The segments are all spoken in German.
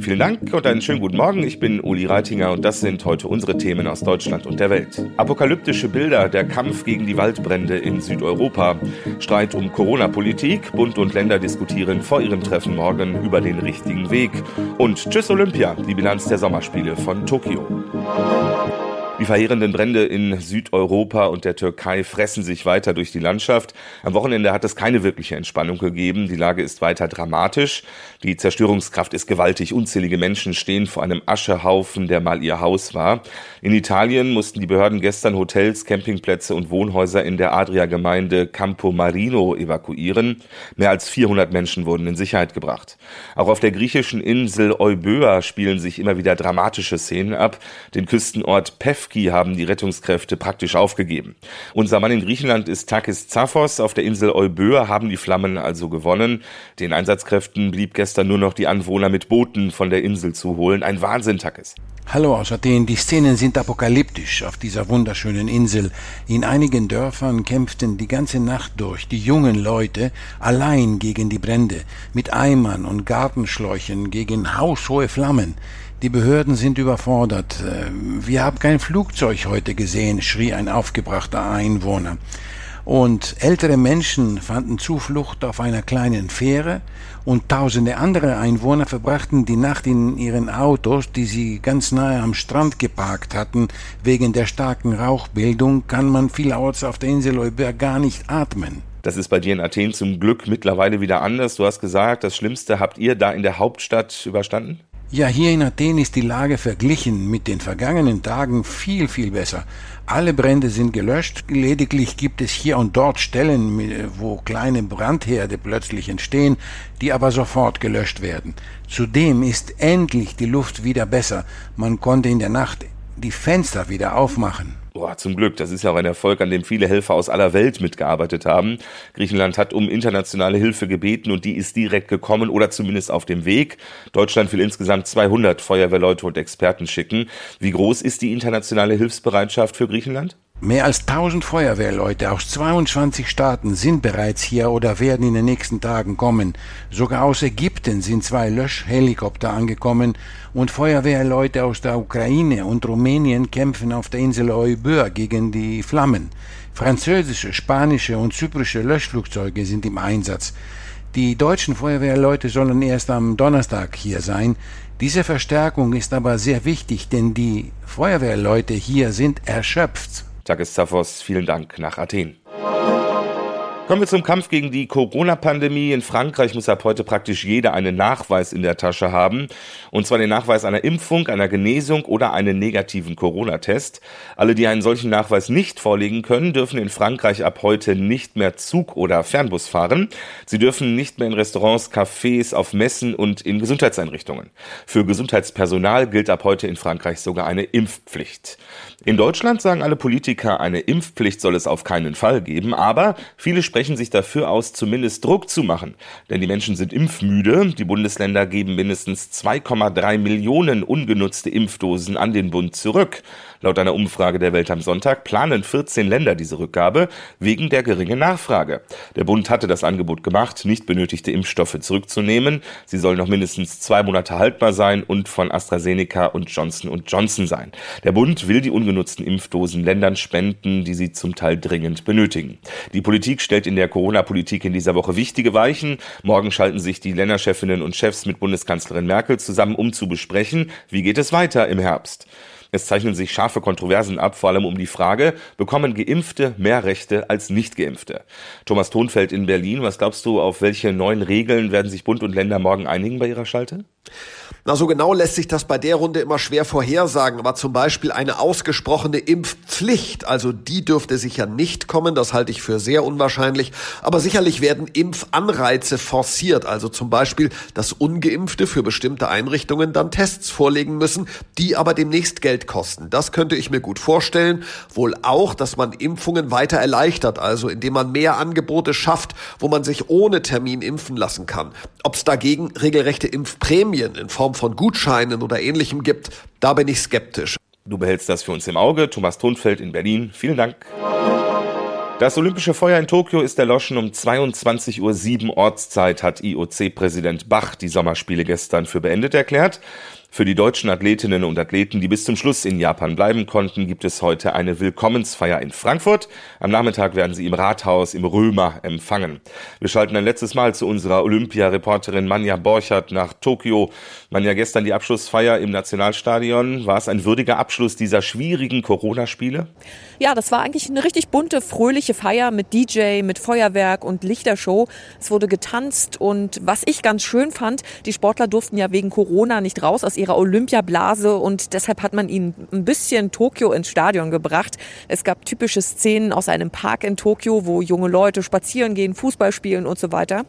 Vielen Dank und einen schönen guten Morgen. Ich bin Uli Reitinger und das sind heute unsere Themen aus Deutschland und der Welt. Apokalyptische Bilder, der Kampf gegen die Waldbrände in Südeuropa, Streit um Corona-Politik, Bund und Länder diskutieren vor ihrem Treffen morgen über den richtigen Weg. Und Tschüss Olympia, die Bilanz der Sommerspiele von Tokio. Die verheerenden Brände in Südeuropa und der Türkei fressen sich weiter durch die Landschaft. Am Wochenende hat es keine wirkliche Entspannung gegeben. Die Lage ist weiter dramatisch. Die Zerstörungskraft ist gewaltig. Unzählige Menschen stehen vor einem Aschehaufen, der mal ihr Haus war. In Italien mussten die Behörden gestern Hotels, Campingplätze und Wohnhäuser in der Adria-Gemeinde Campo Marino evakuieren. Mehr als 400 Menschen wurden in Sicherheit gebracht. Auch auf der griechischen Insel Euböa spielen sich immer wieder dramatische Szenen ab. Den Küstenort Pef Lewski haben die Rettungskräfte praktisch aufgegeben. Unser Mann in Griechenland ist Takis Zaphos. Auf der Insel Euböa haben die Flammen also gewonnen. Den Einsatzkräften blieb gestern nur noch die Anwohner mit Booten von der Insel zu holen. Ein Wahnsinn, Takis. Hallo aus Athen. Die Szenen sind apokalyptisch auf dieser wunderschönen Insel. In einigen Dörfern kämpften die ganze Nacht durch die jungen Leute allein gegen die Brände, mit Eimern und Gartenschläuchen gegen haushohe Flammen. Die Behörden sind überfordert. Äh, wir haben kein Flugzeug heute gesehen, schrie ein aufgebrachter Einwohner. Und ältere Menschen fanden Zuflucht auf einer kleinen Fähre und tausende andere Einwohner verbrachten die Nacht in ihren Autos, die sie ganz nahe am Strand geparkt hatten. Wegen der starken Rauchbildung kann man vielerorts auf der Insel Euber gar nicht atmen. Das ist bei dir in Athen zum Glück mittlerweile wieder anders. Du hast gesagt, das Schlimmste habt ihr da in der Hauptstadt überstanden? Ja, hier in Athen ist die Lage verglichen mit den vergangenen Tagen viel, viel besser. Alle Brände sind gelöscht, lediglich gibt es hier und dort Stellen, wo kleine Brandherde plötzlich entstehen, die aber sofort gelöscht werden. Zudem ist endlich die Luft wieder besser. Man konnte in der Nacht die Fenster wieder aufmachen. Boah, zum Glück. Das ist ja auch ein Erfolg, an dem viele Helfer aus aller Welt mitgearbeitet haben. Griechenland hat um internationale Hilfe gebeten und die ist direkt gekommen oder zumindest auf dem Weg. Deutschland will insgesamt 200 Feuerwehrleute und Experten schicken. Wie groß ist die internationale Hilfsbereitschaft für Griechenland? Mehr als 1000 Feuerwehrleute aus 22 Staaten sind bereits hier oder werden in den nächsten Tagen kommen. Sogar aus Ägypten sind zwei Löschhelikopter angekommen und Feuerwehrleute aus der Ukraine und Rumänien kämpfen auf der Insel Euböa gegen die Flammen. Französische, spanische und zyprische Löschflugzeuge sind im Einsatz. Die deutschen Feuerwehrleute sollen erst am Donnerstag hier sein. Diese Verstärkung ist aber sehr wichtig, denn die Feuerwehrleute hier sind erschöpft. Takis Zaphos, vielen Dank nach Athen. Kommen wir zum Kampf gegen die Corona-Pandemie. In Frankreich muss ab heute praktisch jeder einen Nachweis in der Tasche haben. Und zwar den Nachweis einer Impfung, einer Genesung oder einen negativen Corona-Test. Alle, die einen solchen Nachweis nicht vorlegen können, dürfen in Frankreich ab heute nicht mehr Zug oder Fernbus fahren. Sie dürfen nicht mehr in Restaurants, Cafés, auf Messen und in Gesundheitseinrichtungen. Für Gesundheitspersonal gilt ab heute in Frankreich sogar eine Impfpflicht. In Deutschland sagen alle Politiker, eine Impfpflicht soll es auf keinen Fall geben, aber viele sprechen sich dafür aus, zumindest Druck zu machen. Denn die Menschen sind impfmüde. Die Bundesländer geben mindestens 2,3 Millionen ungenutzte Impfdosen an den Bund zurück. Laut einer Umfrage der Welt am Sonntag planen 14 Länder diese Rückgabe wegen der geringen Nachfrage. Der Bund hatte das Angebot gemacht, nicht benötigte Impfstoffe zurückzunehmen. Sie sollen noch mindestens zwei Monate haltbar sein und von AstraZeneca und Johnson Johnson sein. Der Bund will die ungenutzten Impfdosen Ländern spenden, die sie zum Teil dringend benötigen. Die Politik stellt in der Corona-Politik in dieser Woche wichtige Weichen. Morgen schalten sich die Länderchefinnen und Chefs mit Bundeskanzlerin Merkel zusammen, um zu besprechen, wie geht es weiter im Herbst. Es zeichnen sich scharfe Kontroversen ab, vor allem um die Frage, bekommen Geimpfte mehr Rechte als Nicht-Geimpfte? Thomas Thonfeld in Berlin, was glaubst du, auf welche neuen Regeln werden sich Bund und Länder morgen einigen bei ihrer Schalte? Na, so genau lässt sich das bei der Runde immer schwer vorhersagen, aber zum Beispiel eine ausgesprochene Impfpflicht, also die dürfte sicher nicht kommen, das halte ich für sehr unwahrscheinlich, aber sicherlich werden Impfanreize forciert, also zum Beispiel, dass Ungeimpfte für bestimmte Einrichtungen dann Tests vorlegen müssen, die aber demnächst Geld kosten. Das könnte ich mir gut vorstellen, wohl auch, dass man Impfungen weiter erleichtert, also indem man mehr Angebote schafft, wo man sich ohne Termin impfen lassen kann. Ob es dagegen regelrechte Impfprämien in Form von Gutscheinen oder ähnlichem gibt, da bin ich skeptisch. Du behältst das für uns im Auge. Thomas Thunfeld in Berlin. Vielen Dank. Das Olympische Feuer in Tokio ist erloschen um 22.07 Uhr Ortszeit, hat IOC-Präsident Bach die Sommerspiele gestern für beendet erklärt. Für die deutschen Athletinnen und Athleten, die bis zum Schluss in Japan bleiben konnten, gibt es heute eine Willkommensfeier in Frankfurt. Am Nachmittag werden sie im Rathaus im Römer empfangen. Wir schalten ein letztes Mal zu unserer Olympia-Reporterin Manja Borchert nach Tokio. Manja, gestern die Abschlussfeier im Nationalstadion. War es ein würdiger Abschluss dieser schwierigen Corona-Spiele? Ja, das war eigentlich eine richtig bunte, fröhliche Feier mit DJ, mit Feuerwerk und Lichtershow. Es wurde getanzt und was ich ganz schön fand, die Sportler durften ja wegen Corona nicht raus aus ihrer Olympiablase und deshalb hat man ihnen ein bisschen Tokio ins Stadion gebracht. Es gab typische Szenen aus einem Park in Tokio, wo junge Leute spazieren gehen, Fußball spielen und so weiter.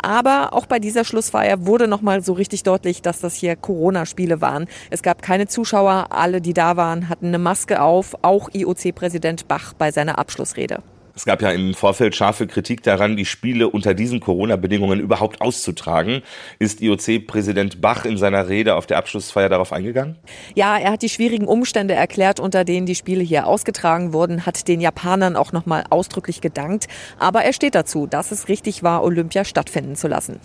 Aber auch bei dieser Schlussfeier wurde nochmal so richtig deutlich, dass das hier Corona-Spiele waren. Es gab keine Zuschauer, alle, die da waren, hatten eine Maske auf, auch IOC-Präsident Bach bei seiner Abschlussrede. Es gab ja im Vorfeld scharfe Kritik daran, die Spiele unter diesen Corona-Bedingungen überhaupt auszutragen. Ist IOC-Präsident Bach in seiner Rede auf der Abschlussfeier darauf eingegangen? Ja, er hat die schwierigen Umstände erklärt, unter denen die Spiele hier ausgetragen wurden, hat den Japanern auch nochmal ausdrücklich gedankt. Aber er steht dazu, dass es richtig war, Olympia stattfinden zu lassen.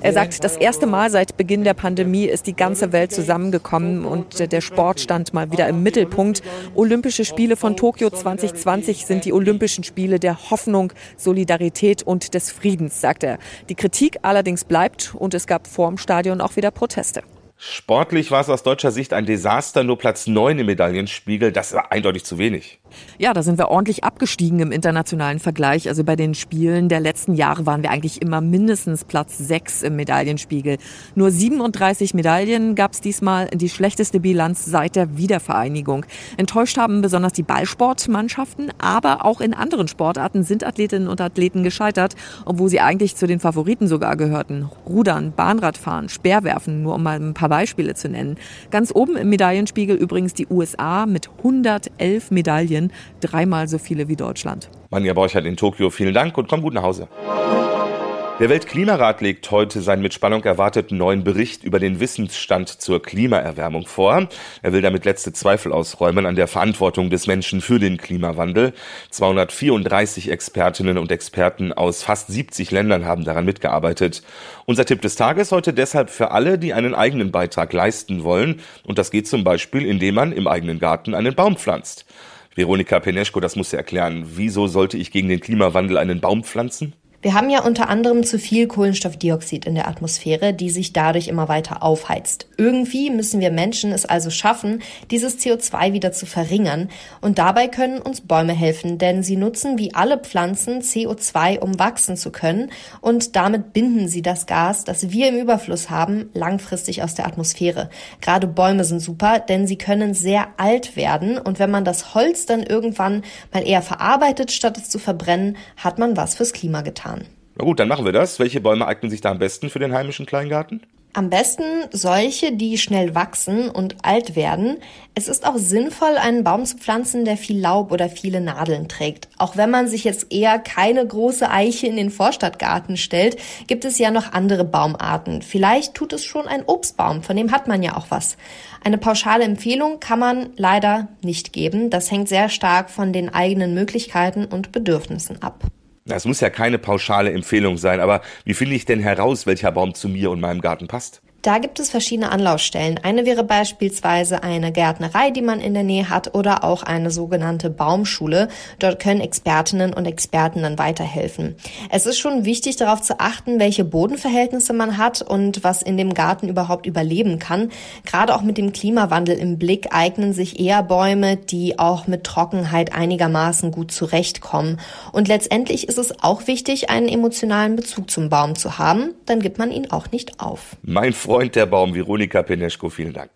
Er sagt, das erste Mal seit Beginn der Pandemie ist die ganze Welt zusammengekommen und der Sport stand mal wieder im Mittelpunkt. Olympische Spiele von Tokio 2020 sind die Olympischen Spiele der Hoffnung, Solidarität und des Friedens, sagt er. Die Kritik allerdings bleibt und es gab vor dem Stadion auch wieder Proteste. Sportlich war es aus deutscher Sicht ein Desaster, nur Platz 9 im Medaillenspiegel, das war eindeutig zu wenig. Ja, da sind wir ordentlich abgestiegen im internationalen Vergleich. Also bei den Spielen der letzten Jahre waren wir eigentlich immer mindestens Platz 6 im Medaillenspiegel. Nur 37 Medaillen gab es diesmal, die schlechteste Bilanz seit der Wiedervereinigung. Enttäuscht haben besonders die Ballsportmannschaften, aber auch in anderen Sportarten sind Athletinnen und Athleten gescheitert, obwohl sie eigentlich zu den Favoriten sogar gehörten. Rudern, Bahnradfahren, Speerwerfen, nur um mal ein paar paar Beispiele zu nennen. Ganz oben im Medaillenspiegel übrigens die USA mit 111 Medaillen, dreimal so viele wie Deutschland. Manja Borchert in Tokio, vielen Dank und komm gut nach Hause. Der Weltklimarat legt heute seinen mit Spannung erwarteten neuen Bericht über den Wissensstand zur Klimaerwärmung vor. Er will damit letzte Zweifel ausräumen an der Verantwortung des Menschen für den Klimawandel. 234 Expertinnen und Experten aus fast 70 Ländern haben daran mitgearbeitet. Unser Tipp des Tages heute deshalb für alle, die einen eigenen Beitrag leisten wollen. Und das geht zum Beispiel, indem man im eigenen Garten einen Baum pflanzt. Veronika Peneschko, das muss ja erklären. Wieso sollte ich gegen den Klimawandel einen Baum pflanzen? Wir haben ja unter anderem zu viel Kohlenstoffdioxid in der Atmosphäre, die sich dadurch immer weiter aufheizt. Irgendwie müssen wir Menschen es also schaffen, dieses CO2 wieder zu verringern. Und dabei können uns Bäume helfen, denn sie nutzen wie alle Pflanzen CO2, um wachsen zu können. Und damit binden sie das Gas, das wir im Überfluss haben, langfristig aus der Atmosphäre. Gerade Bäume sind super, denn sie können sehr alt werden. Und wenn man das Holz dann irgendwann mal eher verarbeitet, statt es zu verbrennen, hat man was fürs Klima getan getan. Na gut, dann machen wir das. Welche Bäume eignen sich da am besten für den heimischen Kleingarten? Am besten solche, die schnell wachsen und alt werden. Es ist auch sinnvoll, einen Baum zu pflanzen, der viel Laub oder viele Nadeln trägt. Auch wenn man sich jetzt eher keine große Eiche in den Vorstadtgarten stellt, gibt es ja noch andere Baumarten. Vielleicht tut es schon ein Obstbaum, von dem hat man ja auch was. Eine pauschale Empfehlung kann man leider nicht geben. Das hängt sehr stark von den eigenen Möglichkeiten und Bedürfnissen ab. Das muss ja keine pauschale Empfehlung sein, aber wie finde ich denn heraus, welcher Baum zu mir und meinem Garten passt? Da gibt es verschiedene Anlaufstellen. Eine wäre beispielsweise eine Gärtnerei, die man in der Nähe hat, oder auch eine sogenannte Baumschule. Dort können Expertinnen und Experten dann weiterhelfen. Es ist schon wichtig darauf zu achten, welche Bodenverhältnisse man hat und was in dem Garten überhaupt überleben kann. Gerade auch mit dem Klimawandel im Blick eignen sich eher Bäume, die auch mit Trockenheit einigermaßen gut zurechtkommen. Und letztendlich ist es auch wichtig, einen emotionalen Bezug zum Baum zu haben. Dann gibt man ihn auch nicht auf. Mein Freund der Baum, Veronika Peneschko, vielen Dank.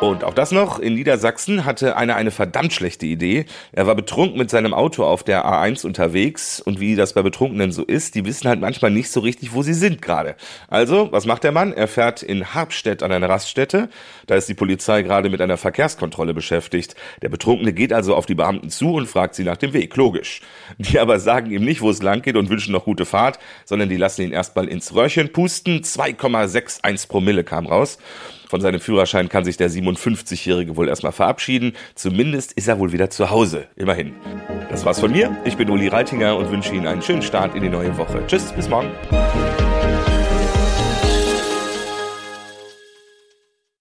Und auch das noch, in Niedersachsen hatte einer eine verdammt schlechte Idee. Er war betrunken mit seinem Auto auf der A1 unterwegs und wie das bei Betrunkenen so ist, die wissen halt manchmal nicht so richtig, wo sie sind gerade. Also, was macht der Mann? Er fährt in Harpstedt an eine Raststätte. Da ist die Polizei gerade mit einer Verkehrskontrolle beschäftigt. Der Betrunkene geht also auf die Beamten zu und fragt sie nach dem Weg, logisch. Die aber sagen ihm nicht, wo es lang geht und wünschen noch gute Fahrt, sondern die lassen ihn erstmal ins Röhrchen pusten. 2,61 Promille kam raus. Von seinem Führerschein kann sich der 57-Jährige wohl erstmal verabschieden. Zumindest ist er wohl wieder zu Hause. Immerhin. Das war's von mir. Ich bin Uli Reitinger und wünsche Ihnen einen schönen Start in die neue Woche. Tschüss, bis morgen.